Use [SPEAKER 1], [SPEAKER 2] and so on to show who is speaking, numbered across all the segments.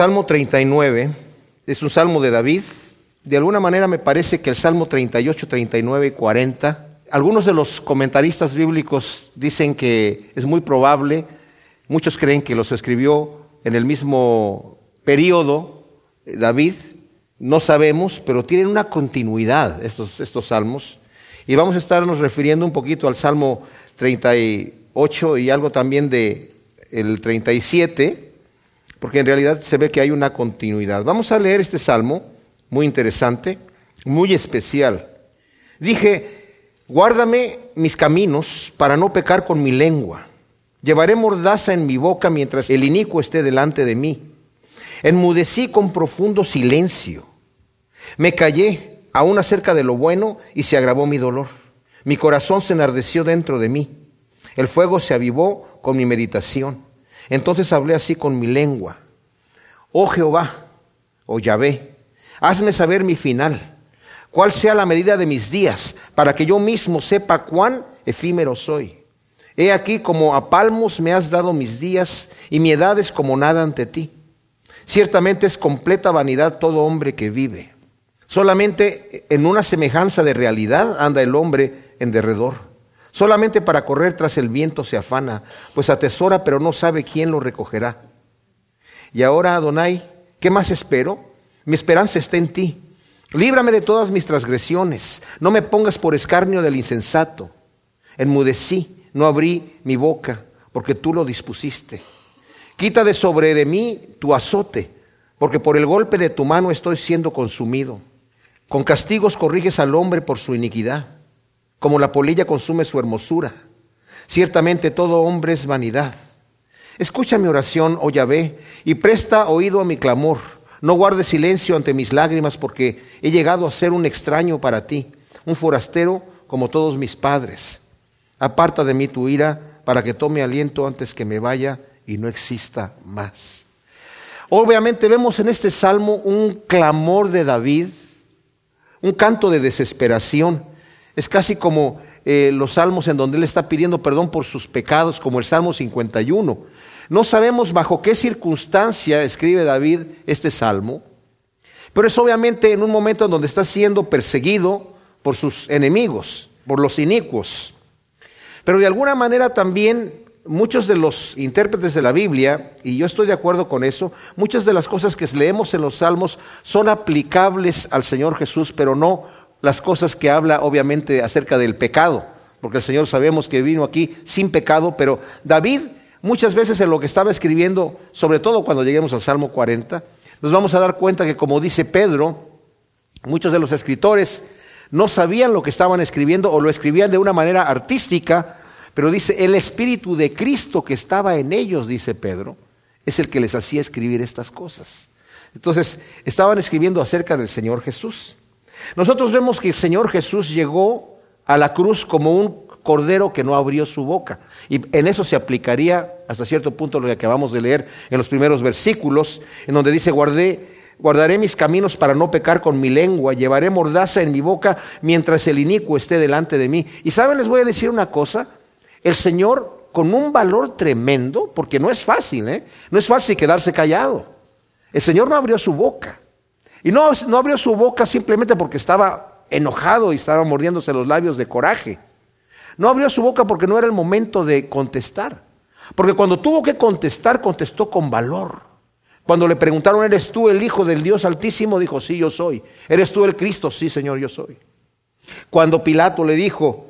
[SPEAKER 1] Salmo 39 es un salmo de David. De alguna manera me parece que el Salmo 38, 39 y 40, algunos de los comentaristas bíblicos dicen que es muy probable, muchos creen que los escribió en el mismo periodo eh, David, no sabemos, pero tienen una continuidad estos, estos salmos. Y vamos a estarnos refiriendo un poquito al Salmo 38 y algo también de el 37 porque en realidad se ve que hay una continuidad. Vamos a leer este salmo, muy interesante, muy especial. Dije, guárdame mis caminos para no pecar con mi lengua. Llevaré mordaza en mi boca mientras el inicuo esté delante de mí. Enmudecí con profundo silencio. Me callé aún acerca de lo bueno y se agravó mi dolor. Mi corazón se enardeció dentro de mí. El fuego se avivó con mi meditación. Entonces hablé así con mi lengua. Oh Jehová, oh Yahvé, hazme saber mi final, cuál sea la medida de mis días, para que yo mismo sepa cuán efímero soy. He aquí como a palmos me has dado mis días, y mi edad es como nada ante ti. Ciertamente es completa vanidad todo hombre que vive. Solamente en una semejanza de realidad anda el hombre en derredor. Solamente para correr tras el viento se afana, pues atesora pero no sabe quién lo recogerá. Y ahora, Adonai, ¿qué más espero? Mi esperanza está en ti. Líbrame de todas mis transgresiones. No me pongas por escarnio del insensato. Enmudecí, no abrí mi boca, porque tú lo dispusiste. Quita de sobre de mí tu azote, porque por el golpe de tu mano estoy siendo consumido. Con castigos corriges al hombre por su iniquidad como la polilla consume su hermosura. Ciertamente todo hombre es vanidad. Escucha mi oración, oh Yahvé, y presta oído a mi clamor. No guardes silencio ante mis lágrimas, porque he llegado a ser un extraño para ti, un forastero como todos mis padres. Aparta de mí tu ira, para que tome aliento antes que me vaya y no exista más. Obviamente vemos en este salmo un clamor de David, un canto de desesperación. Es casi como eh, los salmos en donde él está pidiendo perdón por sus pecados, como el Salmo 51. No sabemos bajo qué circunstancia escribe David este salmo, pero es obviamente en un momento en donde está siendo perseguido por sus enemigos, por los inicuos. Pero de alguna manera también muchos de los intérpretes de la Biblia, y yo estoy de acuerdo con eso, muchas de las cosas que leemos en los salmos son aplicables al Señor Jesús, pero no las cosas que habla obviamente acerca del pecado, porque el Señor sabemos que vino aquí sin pecado, pero David muchas veces en lo que estaba escribiendo, sobre todo cuando lleguemos al Salmo 40, nos vamos a dar cuenta que como dice Pedro, muchos de los escritores no sabían lo que estaban escribiendo o lo escribían de una manera artística, pero dice, el Espíritu de Cristo que estaba en ellos, dice Pedro, es el que les hacía escribir estas cosas. Entonces, estaban escribiendo acerca del Señor Jesús. Nosotros vemos que el Señor Jesús llegó a la cruz como un cordero que no abrió su boca. Y en eso se aplicaría hasta cierto punto lo que acabamos de leer en los primeros versículos, en donde dice, guardé, guardaré mis caminos para no pecar con mi lengua, llevaré mordaza en mi boca mientras el inicuo esté delante de mí. Y saben, les voy a decir una cosa, el Señor con un valor tremendo, porque no es fácil, ¿eh? no es fácil quedarse callado. El Señor no abrió su boca. Y no, no abrió su boca simplemente porque estaba enojado y estaba mordiéndose los labios de coraje. No abrió su boca porque no era el momento de contestar. Porque cuando tuvo que contestar, contestó con valor. Cuando le preguntaron, ¿eres tú el Hijo del Dios Altísimo? Dijo, sí, yo soy. ¿Eres tú el Cristo? Sí, Señor, yo soy. Cuando Pilato le dijo,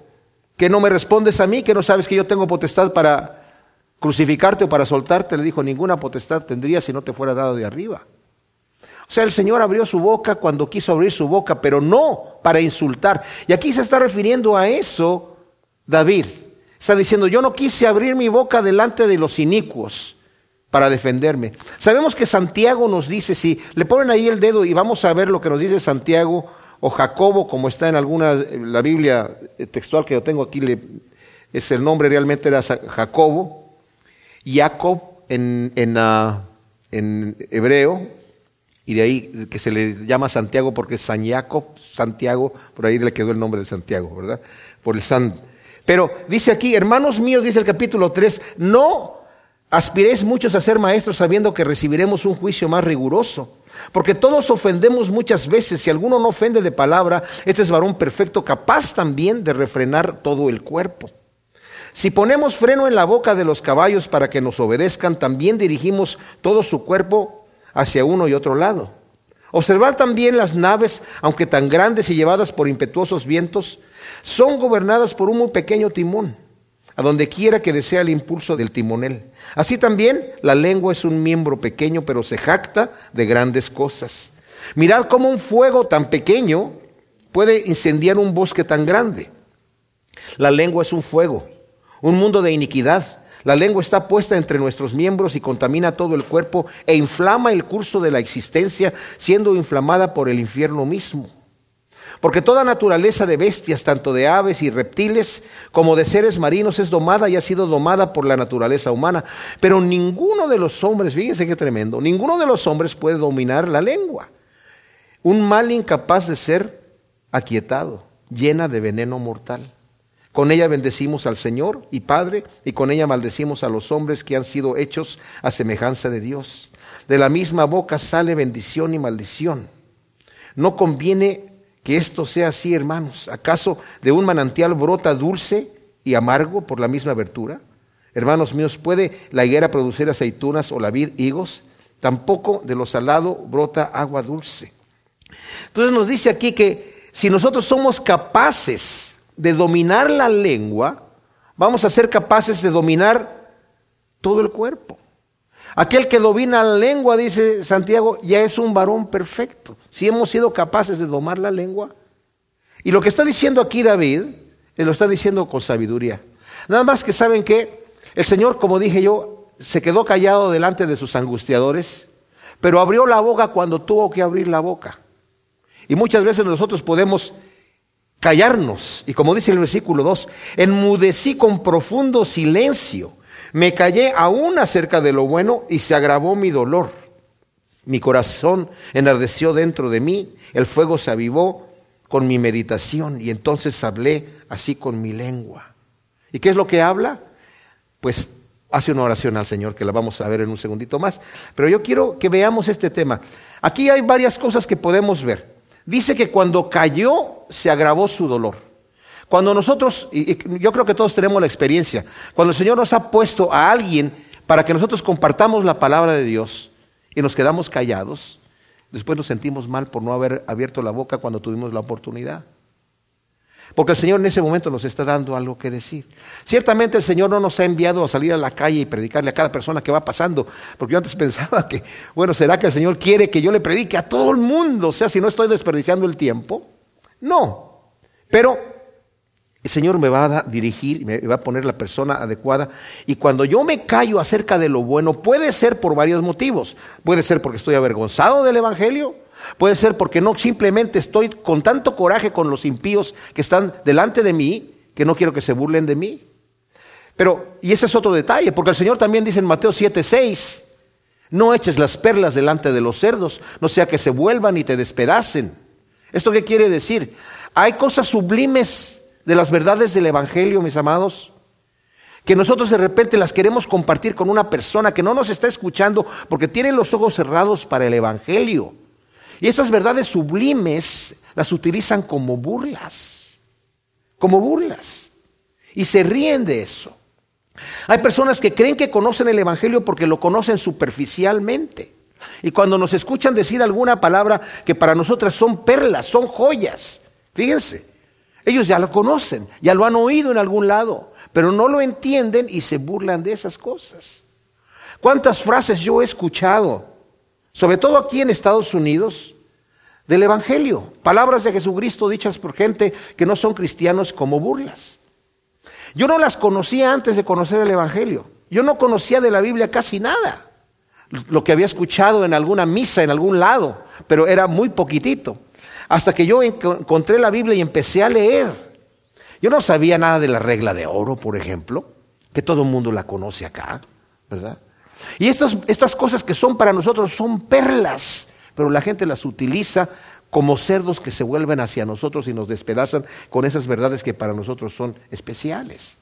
[SPEAKER 1] que no me respondes a mí, que no sabes que yo tengo potestad para crucificarte o para soltarte, le dijo, ninguna potestad tendría si no te fuera dado de arriba. O sea, el Señor abrió su boca cuando quiso abrir su boca, pero no para insultar. Y aquí se está refiriendo a eso David. Está diciendo, yo no quise abrir mi boca delante de los inicuos para defenderme. Sabemos que Santiago nos dice, si le ponen ahí el dedo y vamos a ver lo que nos dice Santiago o Jacobo, como está en alguna, la Biblia textual que yo tengo aquí, es el nombre realmente era Jacobo, Jacob en, en, ah, en hebreo, y de ahí que se le llama Santiago porque San Jacob, Santiago, por ahí le quedó el nombre de Santiago, ¿verdad? Por el San. Pero dice aquí, hermanos míos, dice el capítulo 3, no Aspiréis muchos a ser maestros sabiendo que recibiremos un juicio más riguroso. Porque todos ofendemos muchas veces. Si alguno no ofende de palabra, este es varón perfecto, capaz también de refrenar todo el cuerpo. Si ponemos freno en la boca de los caballos para que nos obedezcan, también dirigimos todo su cuerpo hacia uno y otro lado. Observar también las naves, aunque tan grandes y llevadas por impetuosos vientos, son gobernadas por un muy pequeño timón, a donde quiera que desea el impulso del timonel. Así también la lengua es un miembro pequeño, pero se jacta de grandes cosas. Mirad cómo un fuego tan pequeño puede incendiar un bosque tan grande. La lengua es un fuego, un mundo de iniquidad. La lengua está puesta entre nuestros miembros y contamina todo el cuerpo e inflama el curso de la existencia, siendo inflamada por el infierno mismo. Porque toda naturaleza de bestias, tanto de aves y reptiles como de seres marinos, es domada y ha sido domada por la naturaleza humana. Pero ninguno de los hombres, fíjense qué tremendo, ninguno de los hombres puede dominar la lengua. Un mal incapaz de ser aquietado, llena de veneno mortal. Con ella bendecimos al Señor y Padre, y con ella maldecimos a los hombres que han sido hechos a semejanza de Dios. De la misma boca sale bendición y maldición. No conviene que esto sea así, hermanos. ¿Acaso de un manantial brota dulce y amargo por la misma abertura? Hermanos míos, ¿puede la higuera producir aceitunas o la vid higos? Tampoco de lo salado brota agua dulce. Entonces nos dice aquí que si nosotros somos capaces de dominar la lengua, vamos a ser capaces de dominar todo el cuerpo. Aquel que domina la lengua, dice Santiago, ya es un varón perfecto. Si hemos sido capaces de domar la lengua. Y lo que está diciendo aquí David, él lo está diciendo con sabiduría. Nada más que saben que el Señor, como dije yo, se quedó callado delante de sus angustiadores, pero abrió la boca cuando tuvo que abrir la boca. Y muchas veces nosotros podemos callarnos. Y como dice el versículo 2, enmudecí con profundo silencio. Me callé aún acerca de lo bueno y se agravó mi dolor. Mi corazón enardeció dentro de mí, el fuego se avivó con mi meditación y entonces hablé así con mi lengua. ¿Y qué es lo que habla? Pues hace una oración al Señor que la vamos a ver en un segundito más. Pero yo quiero que veamos este tema. Aquí hay varias cosas que podemos ver dice que cuando cayó se agravó su dolor. Cuando nosotros, y yo creo que todos tenemos la experiencia, cuando el Señor nos ha puesto a alguien para que nosotros compartamos la palabra de Dios y nos quedamos callados, después nos sentimos mal por no haber abierto la boca cuando tuvimos la oportunidad. Porque el Señor en ese momento nos está dando algo que decir. Ciertamente el Señor no nos ha enviado a salir a la calle y predicarle a cada persona que va pasando. Porque yo antes pensaba que, bueno, ¿será que el Señor quiere que yo le predique a todo el mundo? O sea, si no estoy desperdiciando el tiempo. No. Pero el Señor me va a dirigir, me va a poner la persona adecuada. Y cuando yo me callo acerca de lo bueno, puede ser por varios motivos. Puede ser porque estoy avergonzado del Evangelio. Puede ser porque no simplemente estoy con tanto coraje con los impíos que están delante de mí, que no quiero que se burlen de mí. Pero, y ese es otro detalle, porque el Señor también dice en Mateo 7:6, no eches las perlas delante de los cerdos, no sea que se vuelvan y te despedacen. ¿Esto qué quiere decir? Hay cosas sublimes de las verdades del Evangelio, mis amados, que nosotros de repente las queremos compartir con una persona que no nos está escuchando porque tiene los ojos cerrados para el Evangelio. Y esas verdades sublimes las utilizan como burlas, como burlas. Y se ríen de eso. Hay personas que creen que conocen el Evangelio porque lo conocen superficialmente. Y cuando nos escuchan decir alguna palabra que para nosotras son perlas, son joyas, fíjense, ellos ya lo conocen, ya lo han oído en algún lado, pero no lo entienden y se burlan de esas cosas. ¿Cuántas frases yo he escuchado sobre todo aquí en Estados Unidos, del Evangelio. Palabras de Jesucristo dichas por gente que no son cristianos como burlas. Yo no las conocía antes de conocer el Evangelio. Yo no conocía de la Biblia casi nada. Lo que había escuchado en alguna misa, en algún lado, pero era muy poquitito. Hasta que yo encontré la Biblia y empecé a leer. Yo no sabía nada de la regla de oro, por ejemplo, que todo el mundo la conoce acá, ¿verdad? Y estas, estas cosas que son para nosotros son perlas, pero la gente las utiliza como cerdos que se vuelven hacia nosotros y nos despedazan con esas verdades que para nosotros son especiales.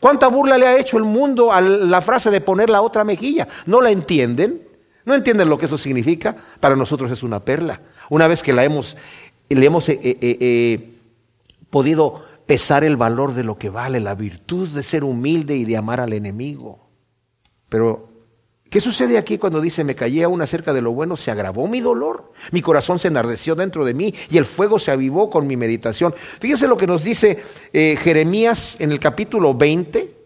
[SPEAKER 1] ¿Cuánta burla le ha hecho el mundo a la frase de poner la otra mejilla? ¿No la entienden? ¿No entienden lo que eso significa? Para nosotros es una perla. Una vez que la hemos, le hemos eh, eh, eh, podido pesar el valor de lo que vale, la virtud de ser humilde y de amar al enemigo. Pero ¿Qué sucede aquí cuando dice, me callé aún acerca de lo bueno? Se agravó mi dolor, mi corazón se enardeció dentro de mí y el fuego se avivó con mi meditación. Fíjense lo que nos dice eh, Jeremías en el capítulo 20.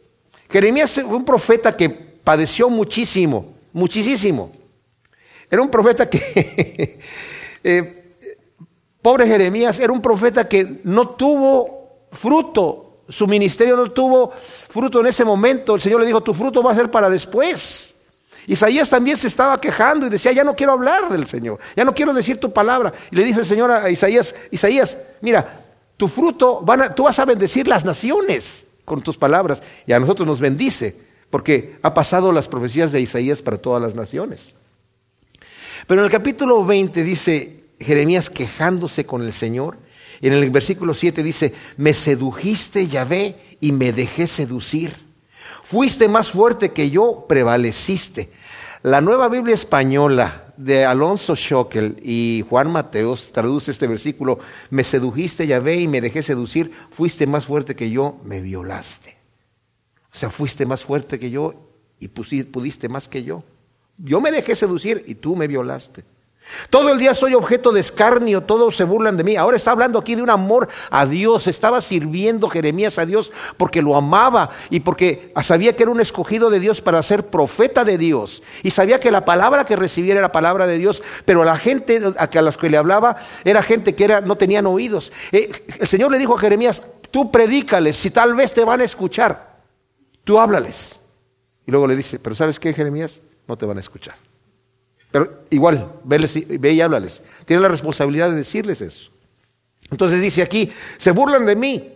[SPEAKER 1] Jeremías fue un profeta que padeció muchísimo, muchísimo. Era un profeta que, eh, pobre Jeremías, era un profeta que no tuvo fruto, su ministerio no tuvo fruto en ese momento. El Señor le dijo, tu fruto va a ser para después. Isaías también se estaba quejando y decía, ya no quiero hablar del Señor, ya no quiero decir tu palabra. Y le dijo el Señor a Isaías, Isaías, mira, tu fruto, van tú vas a bendecir las naciones con tus palabras. Y a nosotros nos bendice, porque ha pasado las profecías de Isaías para todas las naciones. Pero en el capítulo 20 dice Jeremías quejándose con el Señor. En el versículo 7 dice, me sedujiste, Yahvé, y me dejé seducir. Fuiste más fuerte que yo, prevaleciste. La nueva Biblia española de Alonso Schockel y Juan Mateos traduce este versículo, me sedujiste, Yahvé, y me dejé seducir, fuiste más fuerte que yo, me violaste. O sea, fuiste más fuerte que yo y pudiste más que yo. Yo me dejé seducir y tú me violaste. Todo el día soy objeto de escarnio, todos se burlan de mí. Ahora está hablando aquí de un amor a Dios. Estaba sirviendo Jeremías a Dios porque lo amaba y porque sabía que era un escogido de Dios para ser profeta de Dios. Y sabía que la palabra que recibiera era palabra de Dios, pero la gente a las que le hablaba era gente que no tenían oídos. Eh, el Señor le dijo a Jeremías, tú predícales, si tal vez te van a escuchar, tú háblales. Y luego le dice, pero ¿sabes qué, Jeremías? No te van a escuchar. Pero igual, ve y háblales. Tiene la responsabilidad de decirles eso. Entonces dice aquí, se burlan de mí.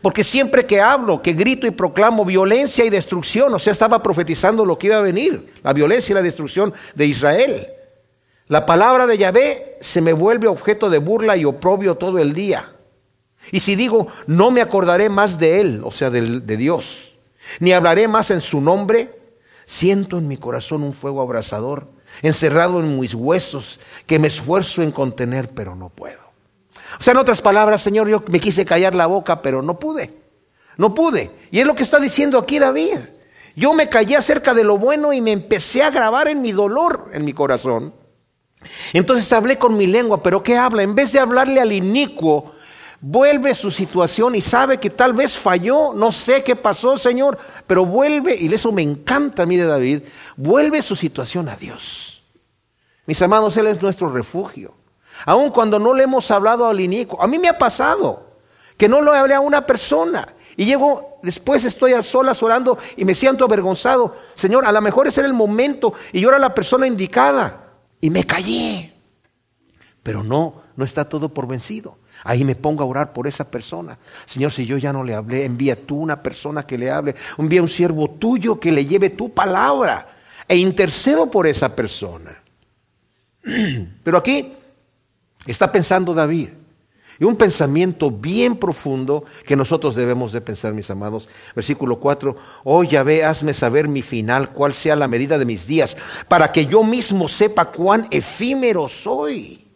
[SPEAKER 1] Porque siempre que hablo, que grito y proclamo violencia y destrucción, o sea, estaba profetizando lo que iba a venir, la violencia y la destrucción de Israel. La palabra de Yahvé se me vuelve objeto de burla y oprobio todo el día. Y si digo, no me acordaré más de él, o sea, de, de Dios, ni hablaré más en su nombre, siento en mi corazón un fuego abrasador encerrado en mis huesos, que me esfuerzo en contener, pero no puedo. O sea, en otras palabras, Señor, yo me quise callar la boca, pero no pude. No pude. Y es lo que está diciendo aquí David. Yo me callé acerca de lo bueno y me empecé a grabar en mi dolor, en mi corazón. Entonces hablé con mi lengua, pero ¿qué habla? En vez de hablarle al inicuo, vuelve su situación y sabe que tal vez falló, no sé qué pasó, Señor, pero vuelve, y eso me encanta a mí de David, vuelve su situación a Dios. Mis amados, Él es nuestro refugio. Aun cuando no le hemos hablado al inico, a mí me ha pasado que no lo hablé a una persona y llego, después estoy a solas orando y me siento avergonzado. Señor, a lo mejor ese era el momento y yo era la persona indicada y me callé. Pero no, no está todo por vencido. Ahí me pongo a orar por esa persona. Señor, si yo ya no le hablé, envía tú una persona que le hable. Envía un siervo tuyo que le lleve tu palabra. E intercedo por esa persona. Pero aquí está pensando David. Y un pensamiento bien profundo que nosotros debemos de pensar, mis amados. Versículo 4, oh Yahvé, hazme saber mi final, cuál sea la medida de mis días, para que yo mismo sepa cuán efímero soy.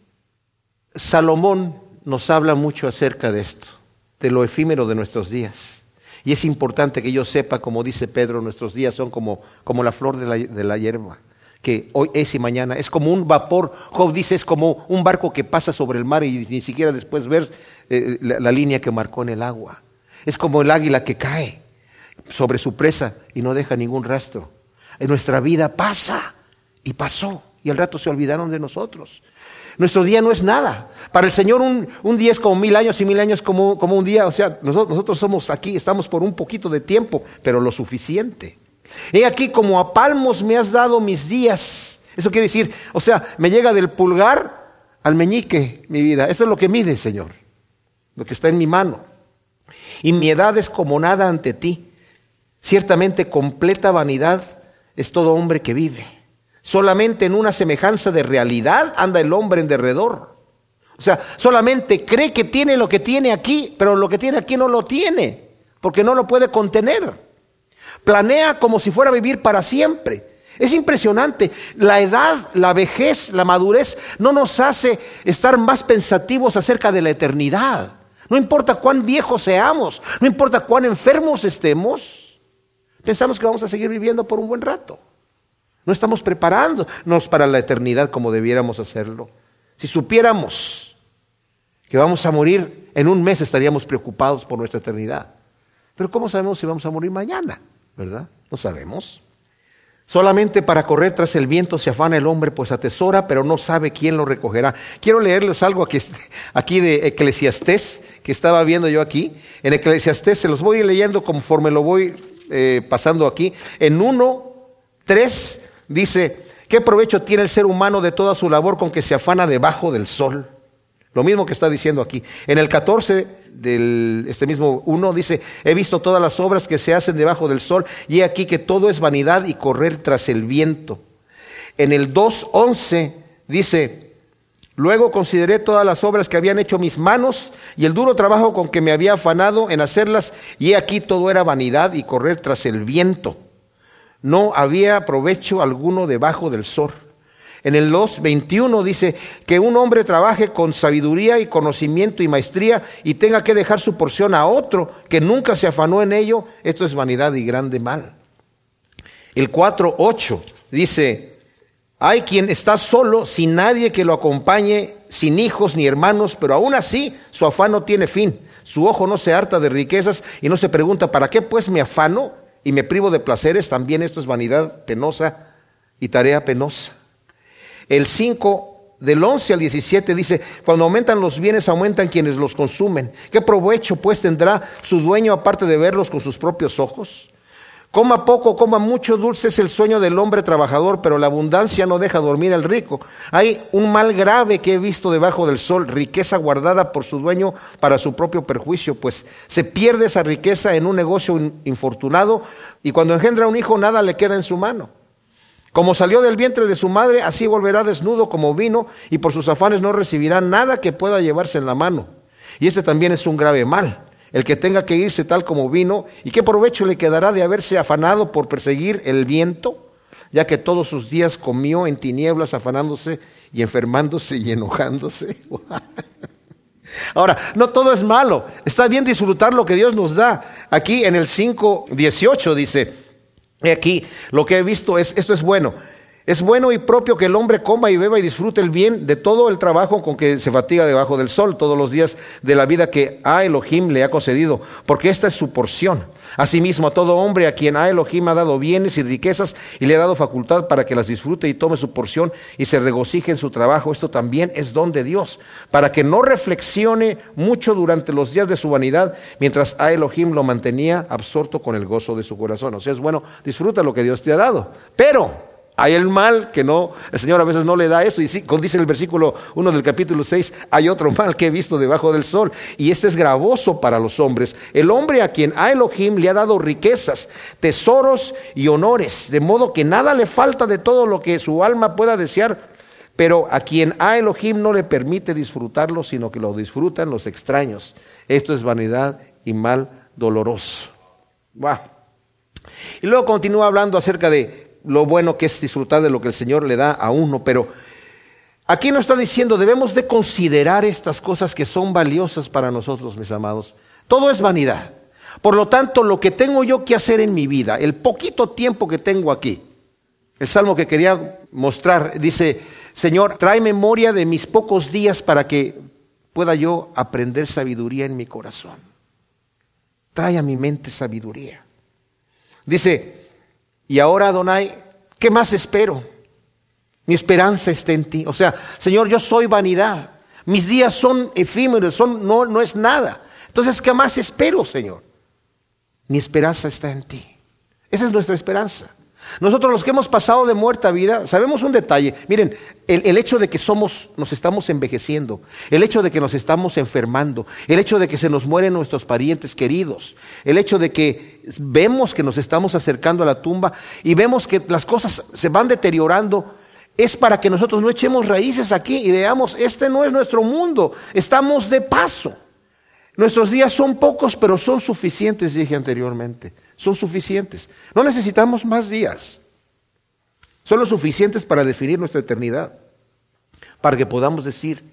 [SPEAKER 1] Salomón nos habla mucho acerca de esto, de lo efímero de nuestros días. Y es importante que yo sepa, como dice Pedro, nuestros días son como, como la flor de la, de la hierba, que hoy es y mañana. Es como un vapor, Job dice, es como un barco que pasa sobre el mar y ni siquiera después ver eh, la, la línea que marcó en el agua. Es como el águila que cae sobre su presa y no deja ningún rastro. En nuestra vida pasa y pasó y al rato se olvidaron de nosotros. Nuestro día no es nada. Para el Señor un, día es como mil años y mil años como, como un día. O sea, nosotros somos aquí, estamos por un poquito de tiempo, pero lo suficiente. He aquí como a palmos me has dado mis días. Eso quiere decir, o sea, me llega del pulgar al meñique mi vida. Eso es lo que mide, Señor. Lo que está en mi mano. Y mi edad es como nada ante ti. Ciertamente completa vanidad es todo hombre que vive. Solamente en una semejanza de realidad anda el hombre en derredor. O sea, solamente cree que tiene lo que tiene aquí, pero lo que tiene aquí no lo tiene. porque no lo puede contener. Planea como si fuera a vivir para siempre. Es impresionante. La edad, la vejez, la madurez no nos hace estar más pensativos acerca de la eternidad. No importa cuán viejos seamos, no importa cuán enfermos estemos, pensamos que vamos a seguir viviendo por un buen rato. No estamos preparándonos para la eternidad como debiéramos hacerlo. Si supiéramos que vamos a morir en un mes, estaríamos preocupados por nuestra eternidad. Pero ¿cómo sabemos si vamos a morir mañana? ¿Verdad? No sabemos. Solamente para correr tras el viento se afana el hombre, pues atesora, pero no sabe quién lo recogerá. Quiero leerles algo aquí, de Eclesiastés, que estaba viendo yo aquí. En Eclesiastés se los voy leyendo conforme lo voy eh, pasando aquí. En 1, 3 dice, ¿qué provecho tiene el ser humano de toda su labor con que se afana debajo del sol? Lo mismo que está diciendo aquí. En el 14 del este mismo 1 dice, he visto todas las obras que se hacen debajo del sol y he aquí que todo es vanidad y correr tras el viento. En el 2.11 dice, luego consideré todas las obras que habían hecho mis manos y el duro trabajo con que me había afanado en hacerlas y he aquí todo era vanidad y correr tras el viento. No había provecho alguno debajo del sol. En el 2.21 dice que un hombre trabaje con sabiduría y conocimiento y maestría y tenga que dejar su porción a otro que nunca se afanó en ello. Esto es vanidad y grande mal. El 4.8 dice, hay quien está solo sin nadie que lo acompañe, sin hijos ni hermanos, pero aún así su afán no tiene fin. Su ojo no se harta de riquezas y no se pregunta, ¿para qué pues me afano y me privo de placeres? También esto es vanidad penosa y tarea penosa. El 5 del 11 al 17 dice, cuando aumentan los bienes, aumentan quienes los consumen. ¿Qué provecho pues tendrá su dueño aparte de verlos con sus propios ojos? Coma poco, coma mucho, dulce es el sueño del hombre trabajador, pero la abundancia no deja dormir al rico. Hay un mal grave que he visto debajo del sol, riqueza guardada por su dueño para su propio perjuicio, pues se pierde esa riqueza en un negocio infortunado y cuando engendra un hijo nada le queda en su mano. Como salió del vientre de su madre, así volverá desnudo como vino, y por sus afanes no recibirá nada que pueda llevarse en la mano. Y este también es un grave mal, el que tenga que irse tal como vino, y qué provecho le quedará de haberse afanado por perseguir el viento, ya que todos sus días comió en tinieblas, afanándose y enfermándose y enojándose. Ahora, no todo es malo, está bien disfrutar lo que Dios nos da. Aquí en el 5.18 dice, aquí lo que he visto es, esto es bueno. Es bueno y propio que el hombre coma y beba y disfrute el bien de todo el trabajo con que se fatiga debajo del sol todos los días de la vida que a Elohim le ha concedido, porque esta es su porción. Asimismo, a todo hombre a quien a Elohim ha dado bienes y riquezas y le ha dado facultad para que las disfrute y tome su porción y se regocije en su trabajo, esto también es don de Dios, para que no reflexione mucho durante los días de su vanidad, mientras a Elohim lo mantenía absorto con el gozo de su corazón. O sea, es bueno, disfruta lo que Dios te ha dado. Pero hay el mal que no, el Señor a veces no le da eso. Y sí, como dice el versículo 1 del capítulo 6, hay otro mal que he visto debajo del sol. Y este es gravoso para los hombres. El hombre a quien a Elohim le ha dado riquezas, tesoros y honores, de modo que nada le falta de todo lo que su alma pueda desear. Pero a quien a Elohim no le permite disfrutarlo, sino que lo disfrutan los extraños. Esto es vanidad y mal doloroso. Y luego continúa hablando acerca de lo bueno que es disfrutar de lo que el Señor le da a uno, pero aquí nos está diciendo, debemos de considerar estas cosas que son valiosas para nosotros, mis amados. Todo es vanidad. Por lo tanto, lo que tengo yo que hacer en mi vida, el poquito tiempo que tengo aquí, el salmo que quería mostrar dice, Señor, trae memoria de mis pocos días para que pueda yo aprender sabiduría en mi corazón. Trae a mi mente sabiduría. Dice, y ahora, Adonai, ¿qué más espero? Mi esperanza está en ti. O sea, Señor, yo soy vanidad. Mis días son efímeros, son, no, no es nada. Entonces, ¿qué más espero, Señor? Mi esperanza está en ti. Esa es nuestra esperanza. Nosotros los que hemos pasado de muerta a vida, sabemos un detalle. Miren, el, hecho de que somos, nos estamos envejeciendo, el hecho de que nos estamos enfermando, el hecho de que se nos mueren nuestros parientes queridos, el hecho de que vemos que nos estamos acercando a la tumba y vemos que las cosas se van deteriorando, es para que nosotros no echemos raíces aquí y veamos, este no es nuestro mundo, estamos de paso. Nuestros días son pocos, pero son suficientes, dije anteriormente. Son suficientes. No necesitamos más días. Son los suficientes para definir nuestra eternidad. Para que podamos decir,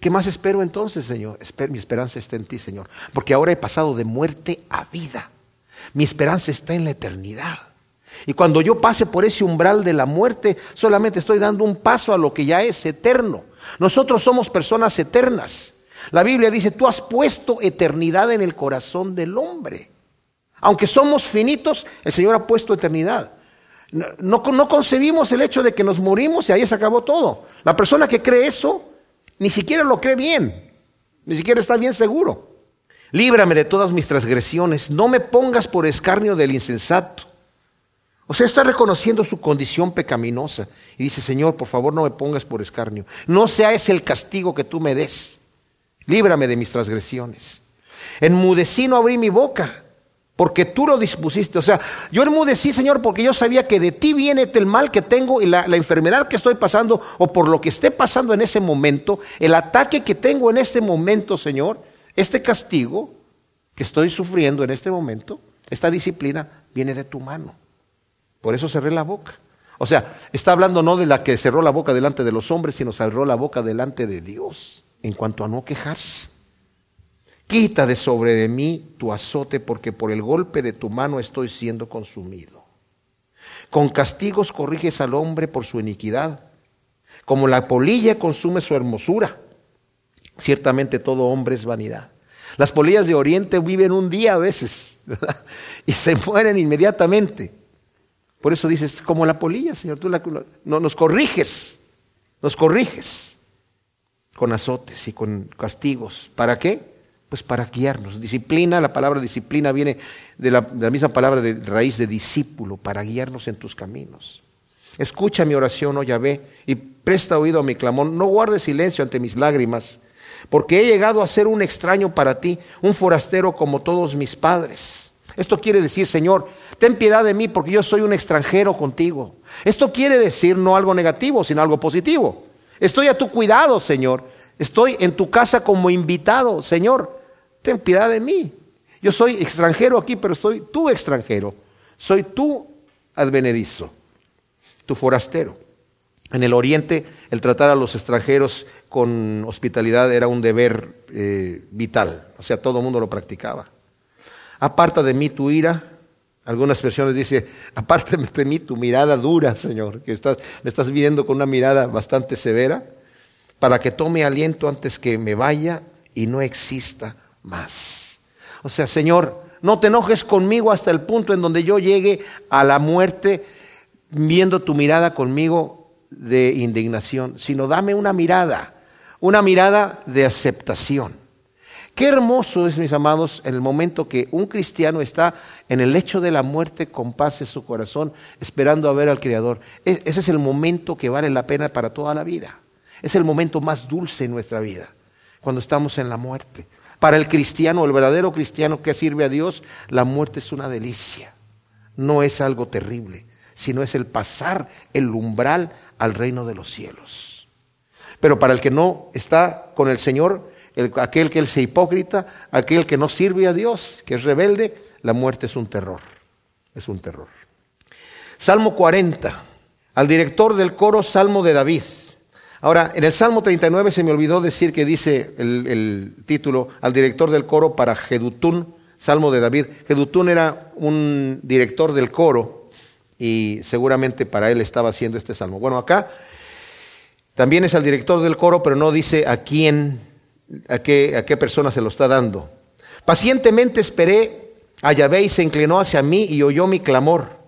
[SPEAKER 1] ¿qué más espero entonces, Señor? mi esperanza está en ti, Señor. Porque ahora he pasado de muerte a vida. Mi esperanza está en la eternidad. Y cuando yo pase por ese umbral de la muerte, solamente estoy dando un paso a lo que ya es eterno. Nosotros somos personas eternas. La Biblia dice, tú has puesto eternidad en el corazón del hombre. Aunque somos finitos, el Señor ha puesto eternidad. No, concebimos el hecho de que nos morimos y ahí se acabó todo. La persona que cree eso, ni siquiera lo cree bien, ni siquiera está bien seguro. Líbrame de todas mis transgresiones, no me pongas por escarnio del insensato. O sea, está reconociendo su condición pecaminosa y dice, Señor, por favor no me pongas por escarnio. No sea ese el castigo que tú me des. Líbrame de mis transgresiones. Enmudecí, no abrí mi boca, porque tú lo dispusiste. O sea, yo enmudecí, Señor, porque yo sabía que de ti viene el mal que tengo y la, la enfermedad que estoy pasando o por lo que esté pasando en ese momento, el ataque que tengo en este momento, Señor, este castigo que estoy sufriendo en este momento, esta disciplina, viene de tu mano. Por eso cerré la boca. O sea, está hablando no de la que cerró la boca delante de los hombres, sino cerró la boca delante de Dios en cuanto a no quejarse. Quita de sobre de mí tu azote, porque por el golpe de tu mano estoy siendo consumido. Con castigos corriges al hombre por su iniquidad, como la polilla consume su hermosura. Ciertamente todo hombre es vanidad. Las polillas de Oriente viven un día a veces y se mueren inmediatamente. Por eso dices, como la polilla, Señor, tú no, nos corriges, nos corriges con azotes y con castigos. ¿Para qué? Pues para guiarnos. Disciplina, la palabra disciplina viene de la, misma palabra de raíz de discípulo, para guiarnos en tus caminos. Escucha mi oración, oh Yahvé, y presta oído a mi clamor. No guardes silencio ante mis lágrimas, porque he llegado a ser un extraño para ti, un forastero como todos mis padres. Esto quiere decir, Señor, ten piedad de mí porque yo soy un extranjero contigo. Esto quiere decir no algo negativo, sino algo positivo. Estoy a tu cuidado, Señor. Estoy en tu casa como invitado, Señor. Ten piedad de mí. Yo soy extranjero aquí, pero soy tu extranjero. Soy tu advenedizo, tu forastero. En el oriente, el tratar a los extranjeros con hospitalidad era un deber eh, vital, o sea, todo el mundo lo practicaba. Aparta de mí tu ira. Algunas versiones dice, aparte de mí tu mirada dura, Señor, que me estás viendo con una mirada bastante severa, para que tome aliento antes que me vaya y no exista más. O sea, Señor, no te enojes conmigo hasta el punto en donde yo llegue a la muerte viendo tu mirada conmigo de indignación, sino dame una mirada, una mirada de aceptación. Qué hermoso es, mis amados, en el momento que un cristiano está en el lecho de la muerte con paz en su corazón, esperando a ver al Creador. ese es el momento que vale la pena para toda la vida. Es el momento más dulce en nuestra vida, cuando estamos en la muerte. Para el cristiano, el verdadero cristiano que sirve a Dios, la muerte es una delicia. No es algo terrible, sino es el pasar el umbral al reino de los cielos. Pero para el que no está con el Señor, aquel que es hipócrita, aquel que no sirve a Dios, que es rebelde, la muerte es un terror. Es un terror. Salmo 40. Al director del coro, Salmo de David. Ahora, en el Salmo 39 se me olvidó decir que dice el, título al director del coro para Jedutún, Salmo de David. Jedutún era un director del coro y seguramente para él estaba haciendo este salmo. Bueno, acá también es al director del coro, pero no dice a quién a qué, a qué persona se lo está dando. Pacientemente esperé a Yahvé y se inclinó hacia mí y oyó mi clamor.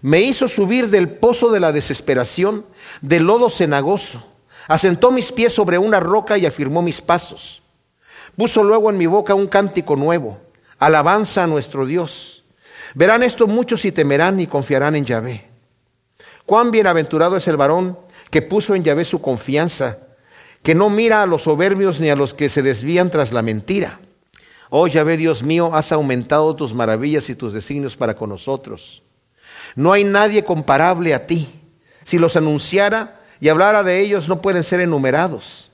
[SPEAKER 1] Me hizo subir del pozo de la desesperación, del lodo cenagoso. Asentó mis pies sobre una roca y afirmó mis pasos. Puso luego en mi boca un cántico nuevo, alabanza a nuestro Dios. Verán esto muchos y temerán y confiarán en Yahvé. Cuán bienaventurado es el varón que puso en Yahvé su confianza que no mira a los soberbios ni a los que se desvían tras la mentira. Oh Yahvé Dios mío, has aumentado tus maravillas y tus designios para con nosotros. No hay nadie comparable a ti. Si los anunciara y hablara de ellos, no pueden ser enumerados.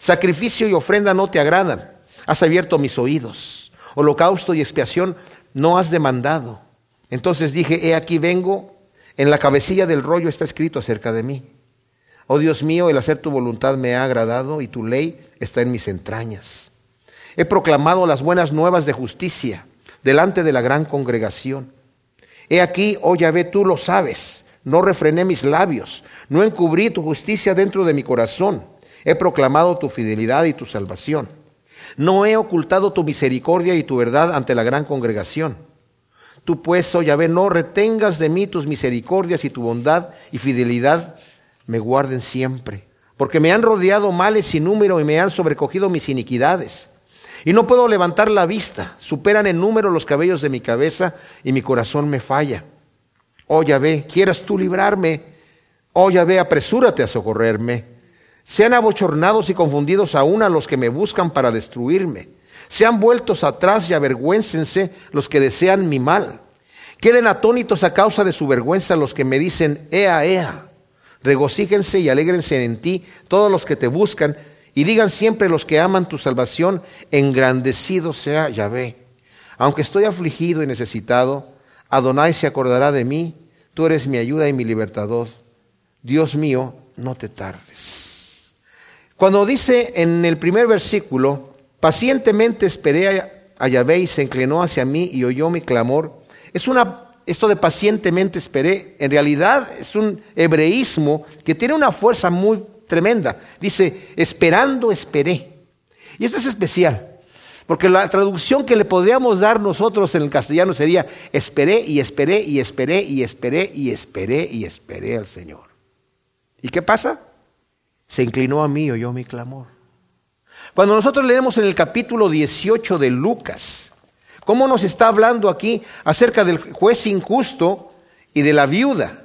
[SPEAKER 1] Sacrificio y ofrenda no te agradan. has abierto mis oídos. Holocausto y expiación no has demandado. Entonces dije, he aquí vengo, en la cabecilla del rollo está escrito acerca de mí. Oh Dios mío, el hacer tu voluntad me ha agradado y tu ley está en mis entrañas. He proclamado las buenas nuevas de justicia delante de la gran congregación. He aquí, oh Yahvé, tú lo sabes, no refrené mis labios, no encubrí tu justicia dentro de mi corazón. He proclamado tu fidelidad y tu salvación. No he ocultado tu misericordia y tu verdad ante la gran congregación. Tú pues, oh Yahvé, no retengas de mí tus misericordias y tu bondad y fidelidad me guarden siempre. Porque me han rodeado males sin número y me han sobrecogido mis iniquidades. Y no puedo levantar la vista. Superan en número los cabellos de mi cabeza y mi corazón me falla. Oh Yahvé, quieras tú librarme. Oh Yahvé, apresúrate a socorrerme. Sean abochornados y confundidos aún a los que me buscan para destruirme. Sean vueltos atrás y avergüéncense los que desean mi mal. Queden atónitos a causa de su vergüenza los que me dicen, ea, ea. Regocíjense y alégrense en ti todos los que te buscan y digan siempre los que aman tu salvación, engrandecido sea Yahvé. Aunque estoy afligido y necesitado, Adonai se acordará de mí, tú eres mi ayuda y mi libertador. Dios mío, no te tardes. Cuando dice en el primer versículo, pacientemente esperé a Yahvé y se inclinó hacia mí y oyó mi clamor, es una esto de pacientemente esperé, en realidad es un hebreísmo que tiene una fuerza muy tremenda. Dice, esperando esperé. Y esto es especial, porque la traducción que le podríamos dar nosotros en el castellano sería, esperé y esperé y esperé y esperé y esperé y esperé al Señor. ¿Y qué pasa? Se inclinó a mí oyó mi clamor. Cuando nosotros leemos en el capítulo 18 de Lucas, ¿Cómo nos está hablando aquí acerca del juez injusto y de la viuda?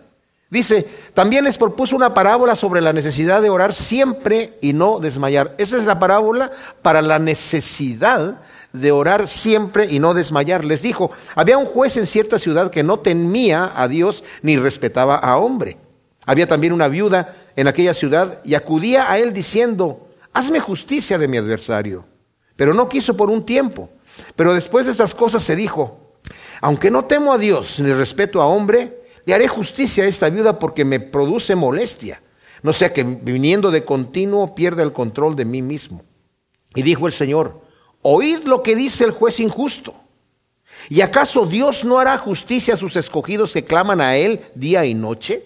[SPEAKER 1] Dice, también les propuso una parábola sobre la necesidad de orar siempre y no desmayar. Esa es la parábola para la necesidad de orar siempre y no desmayar. Les dijo, había un juez en cierta ciudad que no temía a Dios ni respetaba a hombre. Había también una viuda en aquella ciudad y acudía a él diciendo, hazme justicia de mi adversario. Pero no quiso por un tiempo. Pero después de esas cosas se dijo, aunque no temo a Dios ni respeto a hombre, haré justicia a esta viuda porque me produce molestia. No sea que viniendo de continuo pierda el control de mí mismo. Y dijo el Señor, oíd lo que dice el juez injusto. ¿Y acaso Dios no hará justicia a sus escogidos que claman a Él día y noche?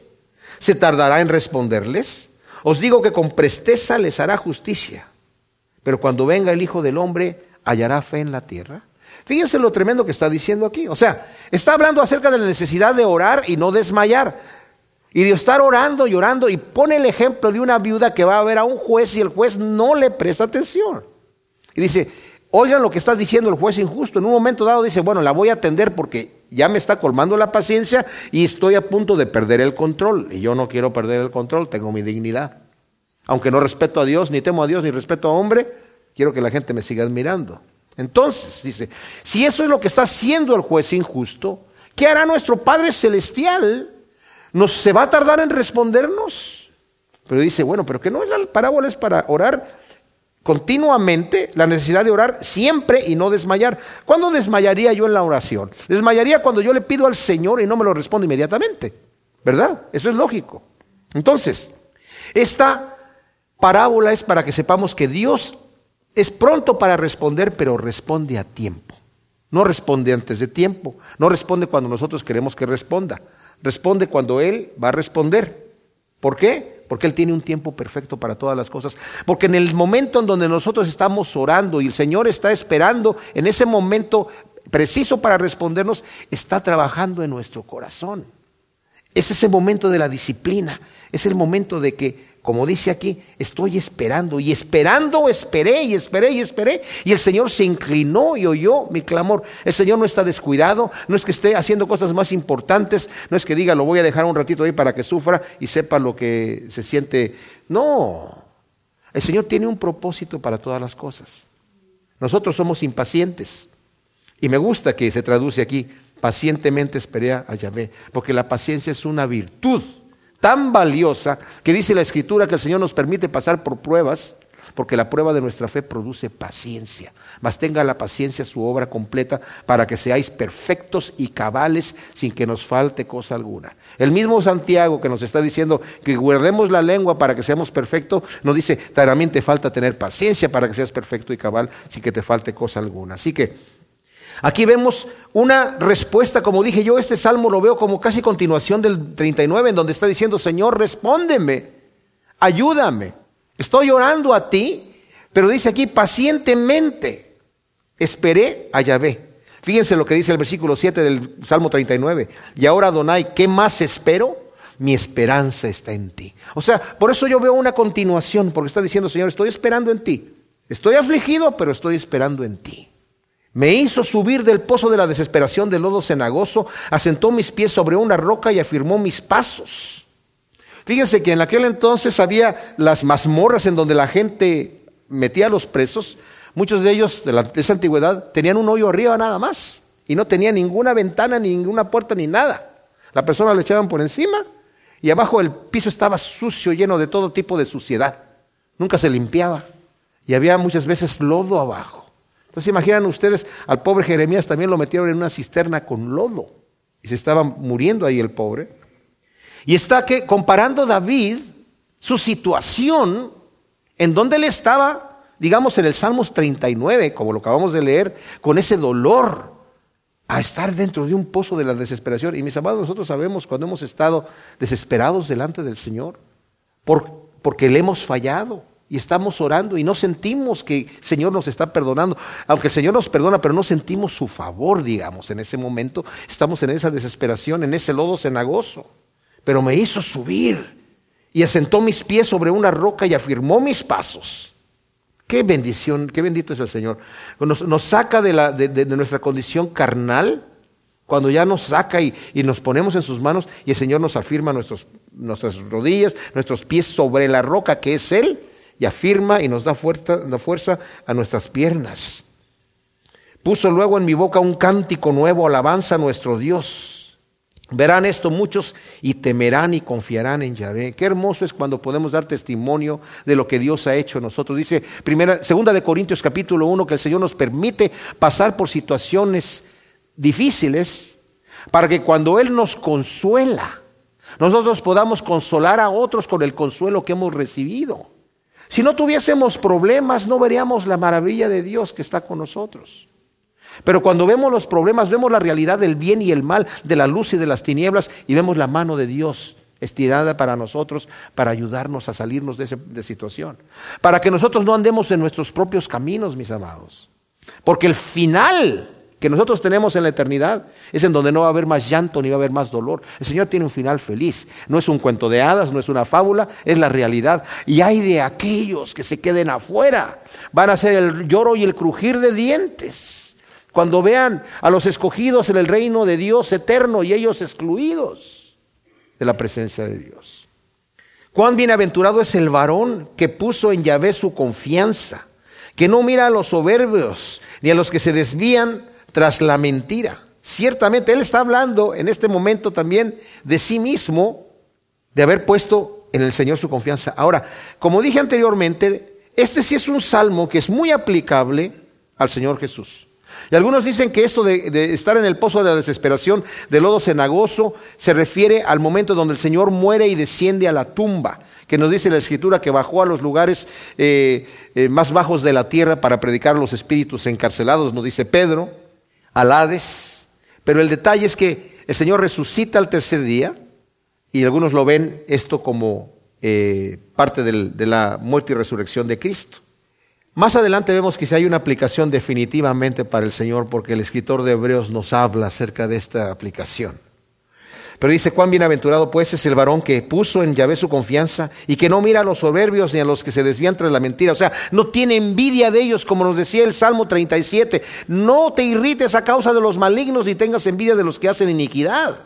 [SPEAKER 1] ¿Se tardará en responderles? Os digo que con presteza les hará justicia. Pero cuando venga el Hijo del Hombre, hallará fe en la tierra? Fíjense lo tremendo que está diciendo aquí. O sea, está hablando acerca de la necesidad de orar y no desmayar. Y de estar orando y orando. Y pone el ejemplo de una viuda que va a ver a un juez y el juez no le presta atención. Y dice, oigan lo que está diciendo el juez injusto. En un momento dado dice, bueno, la voy a atender porque ya me está colmando la paciencia y estoy a punto de perder el control. Y yo no quiero perder el control, tengo mi dignidad. Aunque no respeto a Dios, ni temo a Dios, ni respeto a hombre, quiero que la gente me siga admirando. Entonces, dice, si eso es lo que está haciendo el juez injusto, ¿qué hará nuestro Padre Celestial? ¿Nos se va a tardar en respondernos? Pero dice, bueno, pero que no es la parábola, es para orar continuamente, la necesidad de orar siempre y no desmayar. ¿Cuándo desmayaría yo en la oración? Desmayaría cuando yo le pido al Señor y no me lo responde inmediatamente, ¿verdad? Eso es lógico. Entonces, esta parábola es para que sepamos que Dios es pronto para responder, pero responde a tiempo. No responde antes de tiempo, no responde cuando nosotros queremos que responda, responde cuando Él va a responder. ¿Por qué? Porque Él tiene un tiempo perfecto para todas las cosas. Porque en el momento en donde nosotros estamos orando y el Señor está esperando, en ese momento preciso para respondernos, está trabajando en nuestro corazón. Es ese momento de la disciplina, es el momento de que como dice aquí, estoy esperando y esperando, esperé y esperé y esperé. Y el Señor se inclinó y oyó mi clamor. El Señor no está descuidado, no es que esté haciendo cosas más importantes, no es que diga, lo voy a dejar un ratito ahí para que sufra y sepa lo que se siente. No, el Señor tiene un propósito para todas las cosas. Nosotros somos impacientes. Y me gusta que se traduce aquí, pacientemente esperé a Yahvé, porque la paciencia es una virtud tan valiosa que dice la escritura que el Señor nos permite pasar por pruebas porque la prueba de nuestra fe produce paciencia. Mas tenga la paciencia su obra completa para que seáis perfectos y cabales sin que nos falte cosa alguna. El mismo Santiago que nos está diciendo que guardemos la lengua para que seamos perfectos, nos dice, también te falta tener paciencia para que seas perfecto y cabal sin que te falte cosa alguna. Así que Aquí vemos una respuesta, como dije yo, este salmo lo veo como casi continuación del 39, en donde está diciendo, Señor, respóndeme, ayúdame, estoy orando a ti, pero dice aquí, pacientemente esperé a Yahvé. Fíjense lo que dice el versículo 7 del Salmo 39. Y ahora, Donai, ¿qué más espero? Mi esperanza está en ti. O sea, por eso yo veo una continuación, porque está diciendo, Señor, estoy esperando en ti. Estoy afligido, pero estoy esperando en ti. Me hizo subir del pozo de la desesperación del lodo cenagoso, asentó mis pies sobre una roca y afirmó mis pasos. Fíjense que en aquel entonces había las mazmorras en donde la gente metía a los presos. Muchos de ellos de, esa antigüedad tenían un hoyo arriba nada más y no tenía ninguna ventana, ni ninguna puerta, ni nada. La persona le echaban por encima y abajo el piso estaba sucio, lleno de todo tipo de suciedad. Nunca se limpiaba y había muchas veces lodo abajo. Entonces imaginan ustedes, al pobre Jeremías también lo metieron en una cisterna con lodo y se estaba muriendo ahí el pobre. Y está que comparando David su situación en donde él estaba, digamos en el Salmos 39, como lo acabamos de leer, con ese dolor a estar dentro de un pozo de la desesperación. Y mis amados, nosotros sabemos cuando hemos estado desesperados delante del Señor, porque le hemos fallado y estamos orando y no sentimos que el Señor nos está perdonando. Aunque el Señor nos perdona, pero no sentimos su favor, digamos, en ese momento. Estamos en esa desesperación, en ese lodo cenagoso. Pero me hizo subir y asentó mis pies sobre una roca y afirmó mis pasos. Qué bendición, qué bendito es el Señor. Nos, saca de, nuestra condición carnal, cuando ya nos saca y, nos ponemos en sus manos y el Señor nos afirma nuestras rodillas, nuestros pies sobre la roca que es Él y afirma y nos da fuerza, da fuerza a nuestras piernas. Puso luego en mi boca un cántico nuevo, alabanza a nuestro Dios. Verán esto muchos y temerán y confiarán en Yahvé. Qué hermoso es cuando podemos dar testimonio de lo que Dios ha hecho en nosotros. Dice segunda de Corintios capítulo 1 que el Señor nos permite pasar por situaciones difíciles para que cuando Él nos consuela, nosotros podamos consolar a otros con el consuelo que hemos recibido. Si no tuviésemos problemas, no veríamos la maravilla de Dios que está con nosotros. Pero cuando vemos los problemas, vemos la realidad del bien y el mal, de la luz y de las tinieblas, y vemos la mano de Dios estirada para nosotros, para ayudarnos a salirnos de esa situación. Para que nosotros no andemos en nuestros propios caminos, mis amados. Porque el final que nosotros tenemos en la eternidad es en donde no va a haber más llanto ni va a haber más dolor. El Señor tiene un final feliz. No es un cuento de hadas, no es una fábula, es la realidad. Y hay de aquellos que se queden afuera. Van a ser el lloro y el crujir de dientes. Cuando vean a los escogidos en el reino de Dios eterno y ellos excluidos de la presencia de Dios. Cuán bienaventurado es el varón que puso en Yahvé su confianza, que no mira a los soberbios ni a los que se desvían tras la mentira. Ciertamente, Él está hablando en este momento también de sí mismo, de haber puesto en el Señor su confianza. Ahora, como dije anteriormente, este sí es un salmo que es muy aplicable al Señor Jesús. Y algunos dicen que esto de, estar en el pozo de la desesperación, de lodo cenagoso, se refiere al momento donde el Señor muere y desciende a la tumba, que nos dice la Escritura que bajó a los lugares eh, eh, más bajos de la tierra para predicar a los espíritus encarcelados, nos dice Pedro al Hades, pero el detalle es que el Señor resucita al tercer día y algunos lo ven esto como eh, parte de la muerte y resurrección de Cristo. Más adelante vemos que si hay una aplicación definitivamente para el Señor, porque el escritor de Hebreos nos habla acerca de esta aplicación. Pero dice, cuán bienaventurado pues es el varón que puso en Yahvé su confianza y que no mira a los soberbios ni a los que se desvían tras la mentira. O sea, no tiene envidia de ellos, como nos decía el Salmo 37. No te irrites a causa de los malignos ni tengas envidia de los que hacen iniquidad.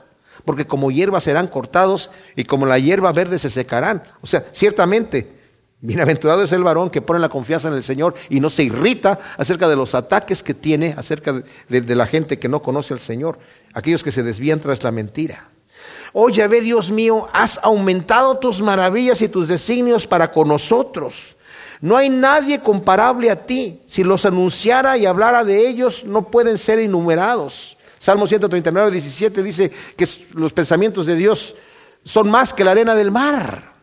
[SPEAKER 1] Porque como hierba serán cortados y como la hierba verde se secarán. O sea, ciertamente, Bienaventurado es el varón que pone la confianza en el Señor y no se irrita acerca de los ataques que tiene acerca de, de, la gente que no conoce al Señor, aquellos que se desvían tras la mentira. Oh Yahvé Dios mío, has aumentado tus maravillas y tus designios para con nosotros. No hay nadie comparable a ti. Si los anunciara y hablara de ellos, no pueden ser enumerados. Salmo 139, 17 dice que los pensamientos de Dios son más que la arena del mar.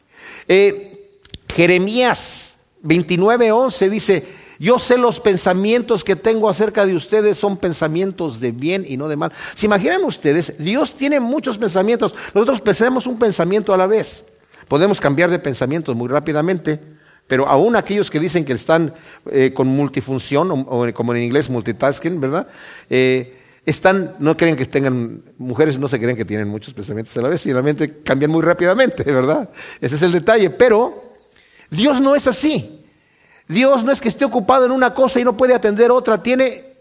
[SPEAKER 1] Eh, Jeremías 29, 11 dice, yo sé los pensamientos que tengo acerca de ustedes son pensamientos de bien y no de mal. ¿Se imaginan ustedes? Dios tiene muchos pensamientos. Nosotros pensamos un pensamiento a la vez. Podemos cambiar de pensamientos muy rápidamente, pero aún aquellos que dicen que están eh, con multifunción, o, como en inglés multitasking, ¿verdad? Eh, están, no creen que tengan, mujeres no se creen que tienen muchos pensamientos a la vez, y realmente cambian muy rápidamente, ¿verdad? Ese es el detalle. Pero Dios no es así. Dios no es que esté ocupado en una cosa y no puede atender otra, tiene,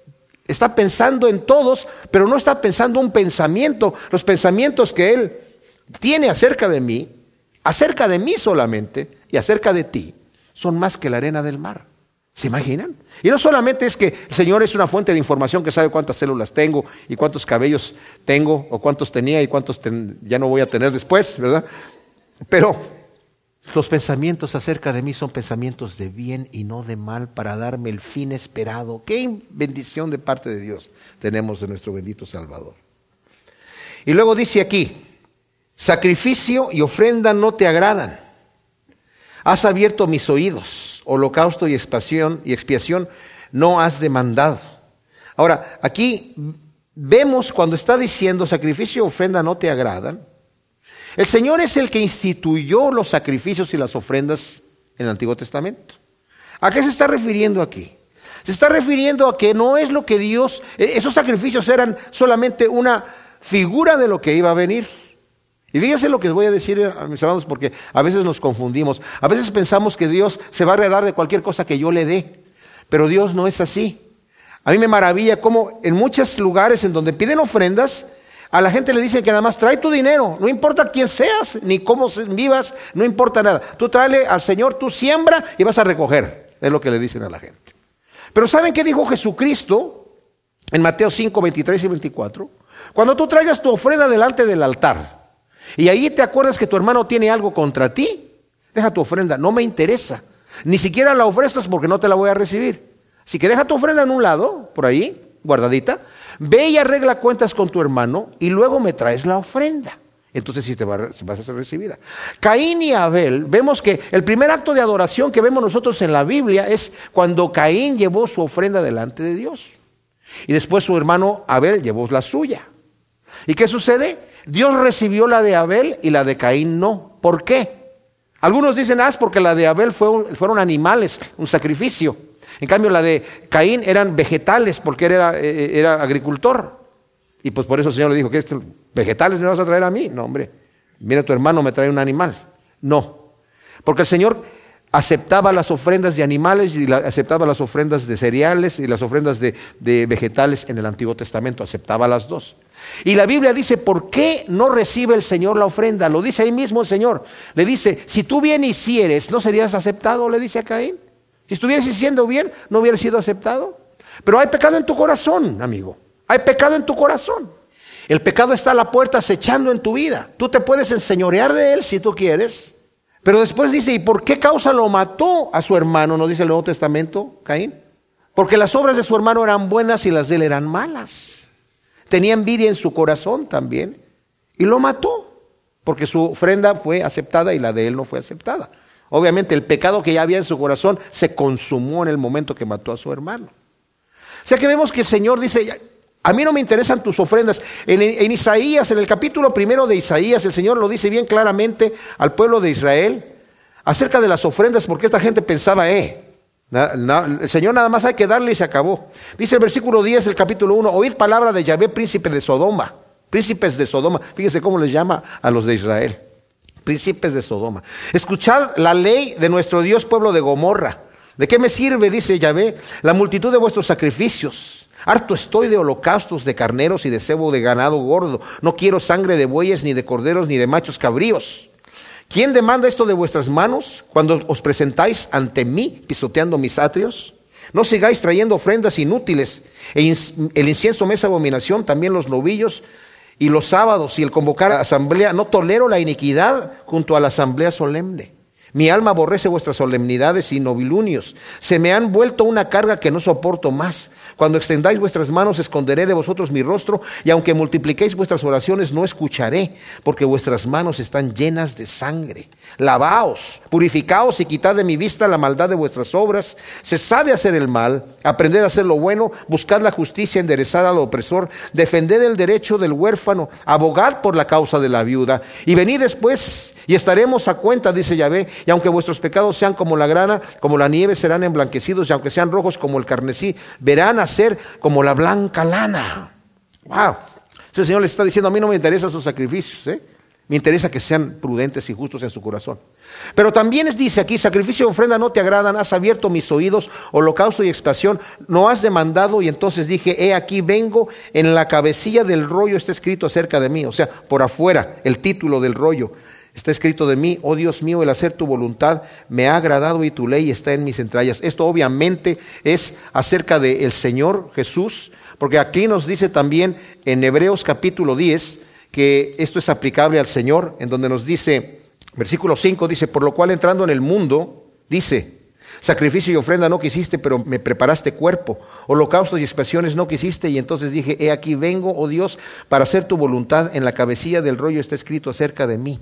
[SPEAKER 1] está pensando en todos, pero no está pensando un pensamiento. Los pensamientos que Él tiene acerca de mí, acerca de mí solamente y acerca de ti, son más que la arena del mar. ¿Se imaginan? Y no solamente es que el Señor es una fuente de información que sabe cuántas células tengo y cuántos cabellos tengo o cuántos tenía y cuántos ya no voy a tener después, ¿verdad? Pero los pensamientos acerca de mí son pensamientos de bien y no de mal para darme el fin esperado. Qué bendición de parte de Dios tenemos de nuestro bendito Salvador. Y luego dice aquí, sacrificio y ofrenda no te agradan. Has abierto mis oídos holocausto y expiación, y expiación no has demandado. Ahora, aquí vemos cuando está diciendo sacrificio y ofrenda no te agradan. El Señor es el que instituyó los sacrificios y las ofrendas en el Antiguo Testamento. ¿A qué se está refiriendo aquí? Se está refiriendo a que no es lo que Dios, e-, esos sacrificios eran solamente una figura de lo que iba a venir. Y fíjense lo que voy a decir a mis hermanos, porque a veces nos confundimos. A veces pensamos que Dios se va a redar de cualquier cosa que yo le dé, pero Dios no es así. A mí me maravilla cómo en muchos lugares en donde piden ofrendas, a la gente le dicen que nada más trae tu dinero, no importa quién seas, ni cómo vivas, no importa nada. Tú tráele al Señor, tú siembra y vas a recoger. Es lo que le dicen a la gente. Pero ¿saben qué dijo Jesucristo en Mateo 5, 23 y 24? Cuando tú traigas tu ofrenda delante del altar, y ahí te acuerdas que tu hermano tiene algo contra ti, deja tu ofrenda, no me interesa. Ni siquiera la ofrezcas porque no te la voy a recibir. Así que deja tu ofrenda en un lado, por ahí, guardadita. Ve y arregla cuentas con tu hermano y luego me traes la ofrenda. Entonces sí te vas a ser recibida. Caín y Abel, vemos que el primer acto de adoración que vemos nosotros en la Biblia es cuando Caín llevó su ofrenda delante de Dios. Y después su hermano Abel llevó la suya. ¿Y qué sucede? Dios recibió la de Abel y la de Caín no. ¿Por qué? Algunos dicen, ah, es porque la de Abel fueron animales, un sacrificio. En cambio, la de Caín eran vegetales, porque era, eh, eh, era agricultor. Y pues por eso el Señor le dijo, ¿qué vegetales me vas a traer a mí? No, hombre, mira tu hermano me trae un animal. No, porque el Señor aceptaba las ofrendas de animales y aceptaba las ofrendas de cereales y las ofrendas de, de vegetales en el Antiguo Testamento, aceptaba las dos. Y la Biblia dice, ¿por qué no recibe el Señor la ofrenda? Lo dice ahí mismo el Señor. Le dice, si tú bien hicieres, ¿no serías aceptado? Le dice a Caín. Si estuvieras haciendo bien, ¿no hubieras sido aceptado? Pero hay pecado en tu corazón, amigo. Hay pecado en tu corazón. El pecado está a la puerta acechando en tu vida. Tú te puedes enseñorear de él si tú quieres. Pero después dice, ¿y por qué causa lo mató a su hermano? ¿No dice el Nuevo Testamento, Caín? Porque las obras de su hermano eran buenas y las de él eran malas. Tenía envidia en su corazón también y lo mató, porque su ofrenda fue aceptada y la de él no fue aceptada. Obviamente el pecado que ya había en su corazón se consumó en el momento que mató a su hermano. O sea que vemos que el Señor dice, a mí no me interesan tus ofrendas. En, Isaías, en el capítulo primero de Isaías, el Señor lo dice bien claramente al pueblo de Israel acerca de las ofrendas, porque esta gente pensaba, eh, el Señor nada más hay que darle y se acabó. Dice el versículo 10 del capítulo 1, oíd palabra de Yahvé, príncipe de Sodoma. Príncipes de Sodoma. Fíjese cómo les llama a los de Israel. Príncipes de Sodoma. Escuchad la ley de nuestro Dios, pueblo de Gomorra. ¿De qué me sirve, dice Yahvé, la multitud de vuestros sacrificios? Harto estoy de holocaustos, de carneros y de cebo de ganado gordo. No quiero sangre de bueyes, ni de corderos, ni de machos cabríos. ¿Quién demanda esto de vuestras manos cuando os presentáis ante mí pisoteando mis atrios? No sigáis trayendo ofrendas inútiles. E el incienso me es abominación, también los novillos y los sábados y el convocar a asamblea. No tolero la iniquidad junto a la asamblea solemne. Mi alma aborrece vuestras solemnidades y novilunios. Se me han vuelto una carga que no soporto más. Cuando extendáis vuestras manos, esconderé de vosotros mi rostro, y aunque multipliquéis vuestras oraciones, no escucharé, porque vuestras manos están llenas de sangre. Lavaos, purificaos y quitad de mi vista la maldad de vuestras obras. Cesad de hacer el mal, aprended a hacer lo bueno, buscad la justicia, enderezad al opresor, defended el derecho del huérfano, abogad por la causa de la viuda, y venid después y estaremos a cuenta, dice Yahvé, y aunque vuestros pecados sean como la grana, como la nieve, serán emblanquecidos, y aunque sean rojos como el carnesí, verán a ser como la blanca lana. Wow. Ese Señor le está diciendo, a mí no me interesan sus sacrificios, ¿eh? me interesa que sean prudentes y justos en su corazón. Pero también dice aquí, sacrificio y ofrenda no te agradan, has abierto mis oídos, holocausto y expiación no has demandado, y entonces dije, he aquí vengo, en la cabecilla del rollo está escrito acerca de mí, o sea, por afuera, el título del rollo. Está escrito de mí, oh Dios mío, el hacer tu voluntad me ha agradado y tu ley está en mis entrañas. Esto obviamente es acerca del Señor Jesús, porque aquí nos dice también en Hebreos capítulo 10 que esto es aplicable al Señor, en donde nos dice, versículo 5 dice, por lo cual entrando en el mundo, dice, sacrificio y ofrenda no quisiste, pero me preparaste cuerpo, holocaustos y expresiones no quisiste, y entonces dije, he aquí vengo, oh Dios, para hacer tu voluntad, en la cabecilla del rollo está escrito acerca de mí.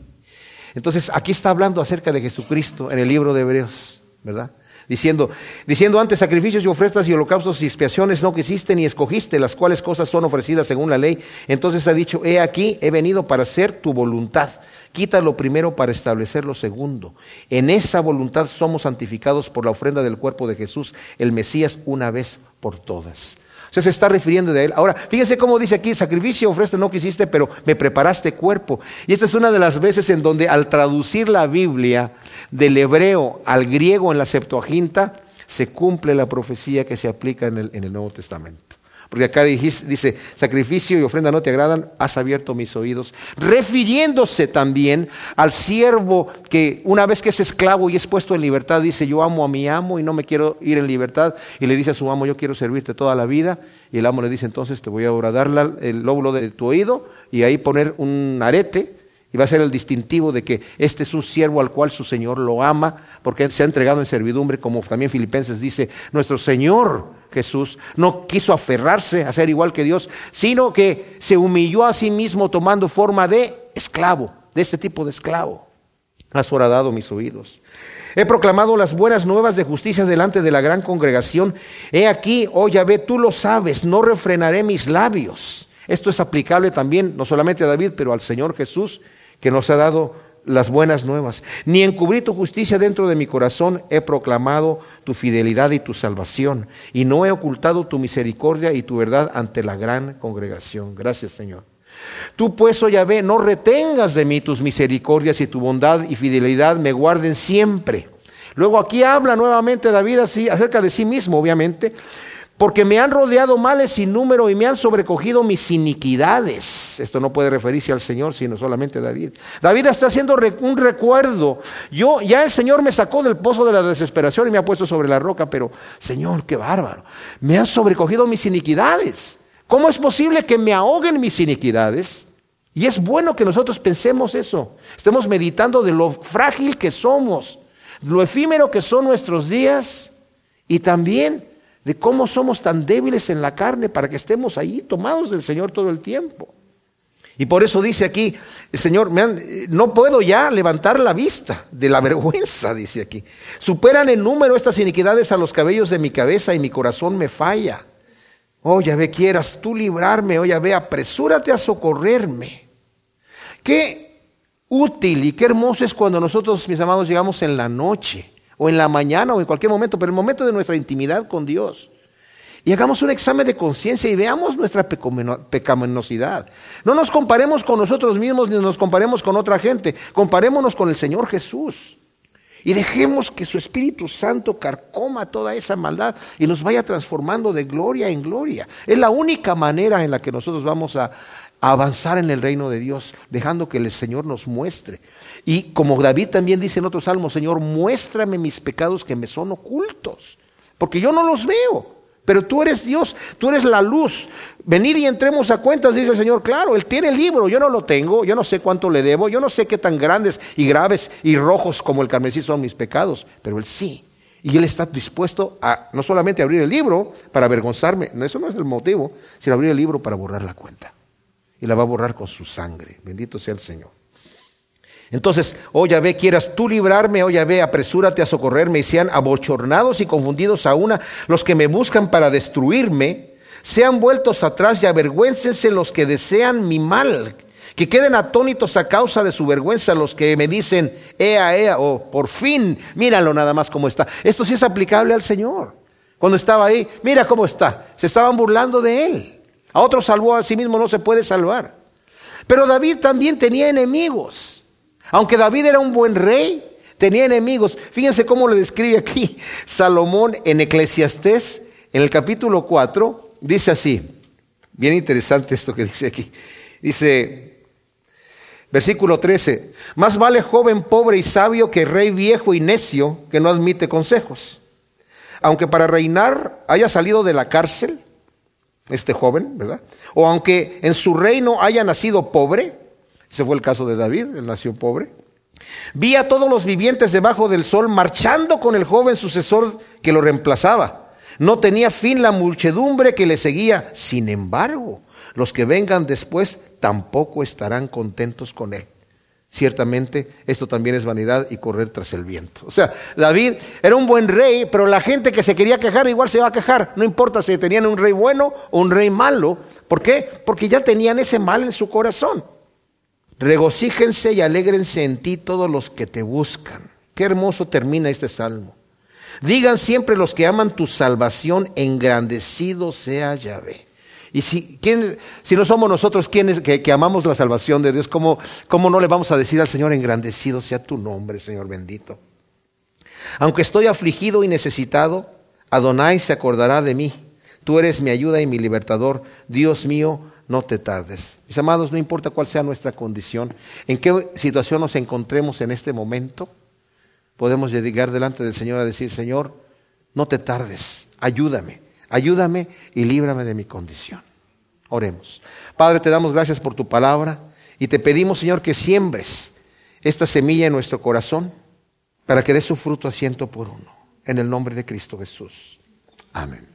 [SPEAKER 1] Entonces, aquí está hablando acerca de Jesucristo en el libro de Hebreos, ¿verdad? Diciendo, diciendo antes sacrificios y ofrendas y holocaustos y expiaciones no quisiste ni escogiste, las cuales cosas son ofrecidas según la ley. Entonces ha dicho, he aquí, he venido para hacer tu voluntad. Quita lo primero para establecer lo segundo. En esa voluntad somos santificados por la ofrenda del cuerpo de Jesús, el Mesías, una vez por todas se está refiriendo de él. Ahora, fíjense cómo dice aquí, sacrificio ofrece no quisiste, pero me preparaste cuerpo. Y esta es una de las veces en donde al traducir la Biblia del hebreo al griego en la Septuaginta, se cumple la profecía que se aplica en el Nuevo Testamento. Porque acá dice, sacrificio y ofrenda no te agradan, has abierto mis oídos. Refiriéndose también al siervo que una vez que es esclavo y es puesto en libertad, dice, yo amo a mi amo y no me quiero ir en libertad. Y le dice a su amo, yo quiero servirte toda la vida. Y el amo le dice, entonces te voy a dar el lóbulo de tu oído y ahí poner un arete. Y va a ser el distintivo de que este es un siervo al cual su Señor lo ama, porque se ha entregado en servidumbre, como también Filipenses dice, nuestro Señor Jesús no quiso aferrarse a ser igual que Dios, sino que se humilló a sí mismo tomando forma de esclavo, de este tipo de esclavo. Has horadado mis oídos. He proclamado las buenas nuevas de justicia delante de la gran congregación. He aquí, oh Yahvé, tú lo sabes, no refrenaré mis labios. Esto es aplicable también, no solamente a David, pero al Señor Jesús, que nos ha dado las buenas nuevas. Ni encubrí tu justicia dentro de mi corazón, he proclamado tu fidelidad y tu salvación, y no he ocultado tu misericordia y tu verdad ante la gran congregación. Gracias, Señor. Tú pues, oh Yahvé, no retengas de mí tus misericordias y tu bondad y fidelidad me guarden siempre. Luego aquí habla nuevamente David así, acerca de sí mismo, obviamente, porque me han rodeado males sin número y me han sobrecogido mis iniquidades. Esto no puede referirse al Señor, sino solamente a David. David está haciendo un recuerdo. Yo, ya el Señor me sacó del pozo de la desesperación y me ha puesto sobre la roca, pero Señor, qué bárbaro. Me han sobrecogido mis iniquidades. ¿Cómo es posible que me ahoguen mis iniquidades? Y es bueno que nosotros pensemos eso. Estemos meditando de lo frágil que somos, lo efímero que son nuestros días y también de cómo somos tan débiles en la carne para que estemos ahí tomados del Señor todo el tiempo. Y por eso dice aquí, Señor, no puedo ya levantar la vista de la vergüenza, dice aquí. Superan en número estas iniquidades a los cabellos de mi cabeza y mi corazón me falla. Oh, ve, quieras tú librarme, oh, ve, apresúrate a socorrerme. Qué útil y qué hermoso es cuando nosotros, mis amados, llegamos en la noche o en la mañana o en cualquier momento, pero el momento de nuestra intimidad con Dios. Y hagamos un examen de conciencia y veamos nuestra pecaminosidad. No nos comparemos con nosotros mismos ni nos comparemos con otra gente. Comparémonos con el Señor Jesús. Y dejemos que su Espíritu Santo carcoma toda esa maldad y nos vaya transformando de gloria en gloria. Es la única manera en la que nosotros vamos a, avanzar en el reino de Dios, dejando que el Señor nos muestre. Y como David también dice en otro salmo, Señor, muéstrame mis pecados que me son ocultos, porque yo no los veo, Pero tú eres Dios, tú eres la luz. Venid y entremos a cuentas, dice el Señor. Claro, Él tiene el libro, yo no lo tengo, yo no sé cuánto le debo, yo no sé qué tan grandes y graves y rojos como el carmesí son mis pecados, pero Él sí. Y Él está dispuesto a no solamente abrir el libro para avergonzarme, eso no es el motivo, sino abrir el libro para borrar la cuenta. Y la va a borrar con su sangre. Bendito sea el Señor. Entonces, oh Yahvé, quieras tú librarme, oh Yahvé, apresúrate a socorrerme y sean abochornados y confundidos a una los que me buscan para destruirme, sean vueltos atrás y avergüéncense los que desean mi mal, que queden atónitos a causa de su vergüenza los que me dicen, ea, ea, o oh, por fin, míralo nada más cómo está. Esto sí es aplicable al Señor. Cuando estaba ahí, mira cómo está. Se estaban burlando de él. A otro salvó, a sí mismo no se puede salvar. Pero David también tenía enemigos. Aunque David era un buen rey, tenía enemigos. Fíjense cómo le describe aquí Salomón en Eclesiastés, en el capítulo 4, dice así, bien interesante esto que dice aquí. Dice, versículo 13, más vale joven pobre y sabio que rey viejo y necio que no admite consejos. Aunque para reinar haya salido de la cárcel, este joven, ¿verdad? O aunque en su reino haya nacido pobre, ese fue el caso de David, él nació pobre. Vi a todos los vivientes debajo del sol marchando con el joven sucesor que lo reemplazaba. No tenía fin la muchedumbre que le seguía. Sin embargo, los que vengan después tampoco estarán contentos con él. Ciertamente, esto también es vanidad y correr tras el viento. O sea, David era un buen rey, pero la gente que se quería quejar igual se va a quejar. No importa si tenían un rey bueno o un rey malo. ¿Por qué? Porque ya tenían ese mal en su corazón. Regocíjense y alégrense en ti todos los que te buscan. Qué hermoso termina este salmo. Digan siempre los que aman tu salvación, engrandecido sea Yahvé. Y si, si no somos nosotros quienes que, amamos la salvación de Dios, ¿cómo, ¿cómo no le vamos a decir al Señor, engrandecido sea tu nombre, Señor bendito? Aunque estoy afligido y necesitado, Adonai se acordará de mí. Tú eres mi ayuda y mi libertador. Dios mío, no te tardes. Mis amados, no importa cuál sea nuestra condición, en qué situación nos encontremos en este momento, podemos llegar delante del Señor a decir, Señor, no te tardes, ayúdame, ayúdame y líbrame de mi condición. Oremos. Padre, te damos gracias por tu palabra y te pedimos, Señor, que siembres esta semilla en nuestro corazón para que dé su fruto a ciento por uno. En el nombre de Cristo Jesús. Amén.